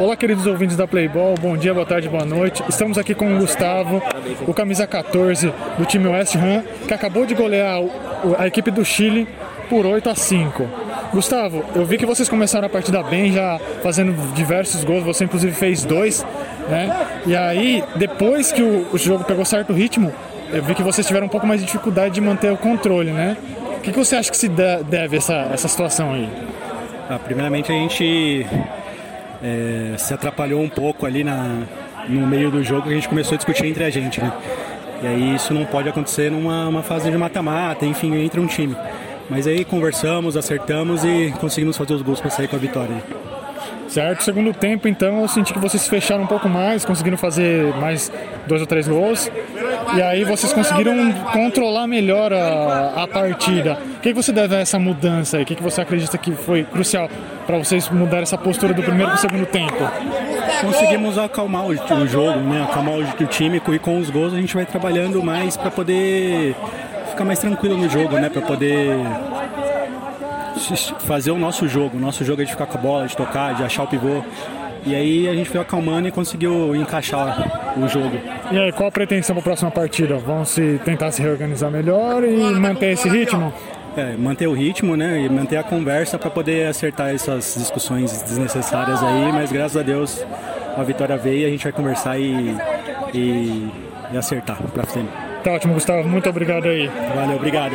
Olá, queridos ouvintes da Playball, bom dia, boa tarde, boa noite. Estamos aqui com o Gustavo, o camisa 14 do time West Ham, que acabou de golear a equipe do Chile por 8 a 5. Gustavo, eu vi que vocês começaram a partida bem, já fazendo diversos gols, você inclusive fez dois, né? E aí, depois que o, jogo pegou certo ritmo, eu vi que vocês tiveram um pouco mais de dificuldade de manter o controle, né? O que, que você acha que se deve essa, essa situação aí? Ah, primeiramente a gente é, se atrapalhou um pouco ali na, no meio do jogo, a gente começou a discutir entre a gente, né? E aí isso não pode acontecer numa fase de mata-mata, enfim, entre um time. Mas aí conversamos, acertamos e conseguimos fazer os gols para sair com a vitória. Certo, segundo tempo então eu senti que vocês fecharam um pouco mais, conseguiram fazer mais dois ou três gols. E aí vocês conseguiram controlar melhor a, a partida. O que, você deve a essa mudança aí? O que, que você acredita que foi crucial para vocês mudar essa postura do primeiro para o segundo tempo? Conseguimos acalmar o, jogo, né? acalmar o, time e com os gols a gente vai trabalhando mais para poder ficar mais tranquilo no jogo, né? Para poder fazer o nosso jogo. O nosso jogo é de ficar com a bola, de tocar, de achar o pivô. E aí a gente foi acalmando e conseguiu encaixar o jogo. E aí, qual a pretensão para a próxima partida? Vão se tentar se reorganizar melhor e manter esse ritmo? É, manter o ritmo, né? E manter a conversa para poder acertar essas discussões desnecessárias aí, mas graças a Deus a vitória veio e a gente vai conversar e, e, e acertar para frente. Tá ótimo, Gustavo. Muito obrigado aí. Valeu, obrigado.